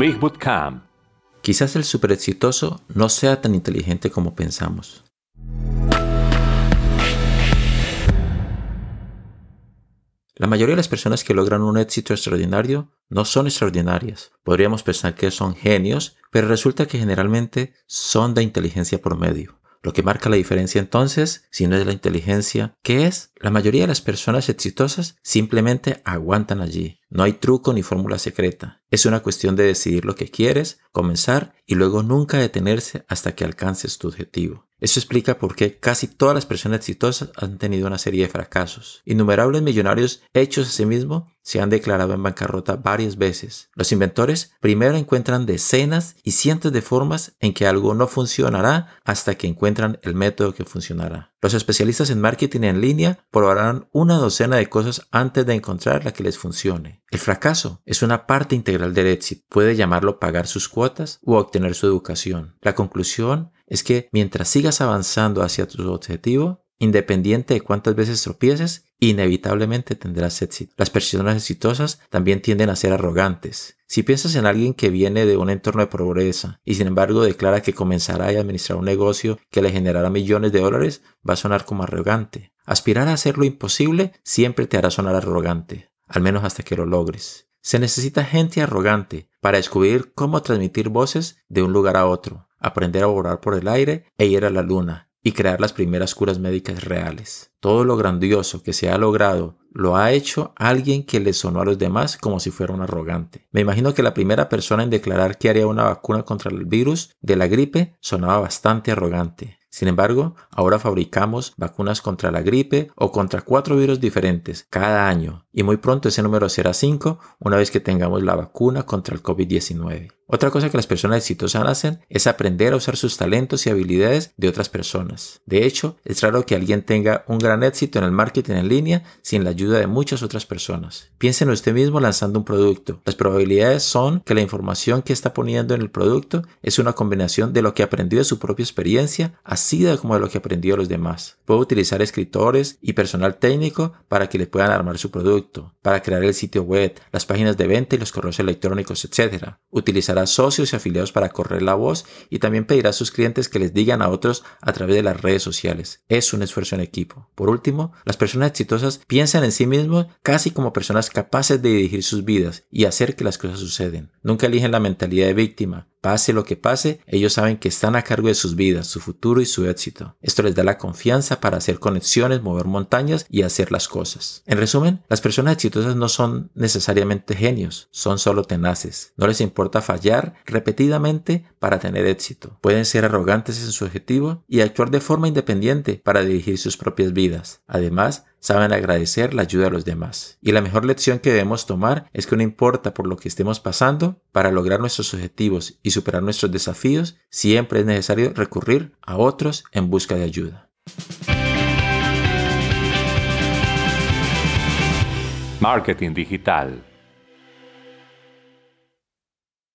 Big Bootcamp. Quizás el super exitoso no sea tan inteligente como pensamos. La mayoría de las personas que logran un éxito extraordinario no son extraordinarias. Podríamos pensar que son genios, pero resulta que generalmente son de inteligencia promedio. Lo que marca la diferencia entonces, si no es la inteligencia, ¿qué es? La mayoría de las personas exitosas simplemente aguantan allí. No hay truco ni fórmula secreta. Es una cuestión de decidir lo que quieres, comenzar y luego nunca detenerse hasta que alcances tu objetivo. Eso explica por qué casi todas las personas exitosas han tenido una serie de fracasos. Innumerables millonarios hechos a sí mismos se han declarado en bancarrota varias veces. Los inventores primero encuentran decenas y cientos de formas en que algo no funcionará hasta que encuentran el método que funcionará. Los especialistas en marketing en línea probarán una docena de cosas antes de encontrar la que les funcione. El fracaso es una parte integral del éxito. Puede llamarlo pagar sus cuotas u obtener su educación. La conclusión es que mientras sigas avanzando hacia tu objetivo, independiente de cuántas veces tropieces, inevitablemente tendrás éxito. Las personas exitosas también tienden a ser arrogantes. Si piensas en alguien que viene de un entorno de pobreza y sin embargo declara que comenzará a administrar un negocio que le generará millones de dólares, va a sonar como arrogante. Aspirar a hacer lo imposible siempre te hará sonar arrogante, al menos hasta que lo logres. Se necesita gente arrogante para descubrir cómo transmitir voces de un lugar a otro, aprender a volar por el aire e ir a la luna, y crear las primeras curas médicas reales. Todo lo grandioso que se ha logrado lo ha hecho alguien que le sonó a los demás como si fuera un arrogante. Me imagino que la primera persona en declarar que haría una vacuna contra el virus de la gripe sonaba bastante arrogante. Sin embargo, ahora fabricamos vacunas contra la gripe o contra cuatro virus diferentes cada año y muy pronto ese número será 5 una vez que tengamos la vacuna contra el COVID-19. Otra cosa que las personas exitosas hacen es aprender a usar sus talentos y habilidades de otras personas. De hecho, es raro que alguien tenga un gran éxito en el marketing en línea sin la ayuda de muchas otras personas. Piense en usted mismo lanzando un producto. Las probabilidades son que la información que está poniendo en el producto es una combinación de lo que aprendió de su propia experiencia, así como de lo que aprendió de los demás. Puede utilizar escritores y personal técnico para que le puedan armar su producto, para crear el sitio web, las páginas de venta y los correos electrónicos, etc. Utilizará socios y afiliados para correr la voz y también pedirá a sus clientes que les digan a otros a través de las redes sociales. Es un esfuerzo en equipo. Por último, las personas exitosas piensan en sí mismos casi como personas capaces de dirigir sus vidas y hacer que las cosas suceden. Nunca eligen la mentalidad de víctima, Pase lo que pase, ellos saben que están a cargo de sus vidas, su futuro y su éxito. Esto les da la confianza para hacer conexiones, mover montañas y hacer las cosas. En resumen, las personas exitosas no son necesariamente genios, son solo tenaces. No les importa fallar repetidamente para tener éxito. Pueden ser arrogantes en su objetivo y actuar de forma independiente para dirigir sus propias vidas. Además, saben agradecer la ayuda de los demás. Y la mejor lección que debemos tomar es que no importa por lo que estemos pasando, para lograr nuestros objetivos y superar nuestros desafíos, siempre es necesario recurrir a otros en busca de ayuda. Marketing digital